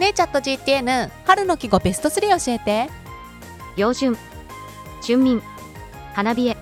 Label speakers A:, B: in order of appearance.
A: ねえチャット GTN 春の季語ベスト3教えて。
B: 行順春眠花冷え。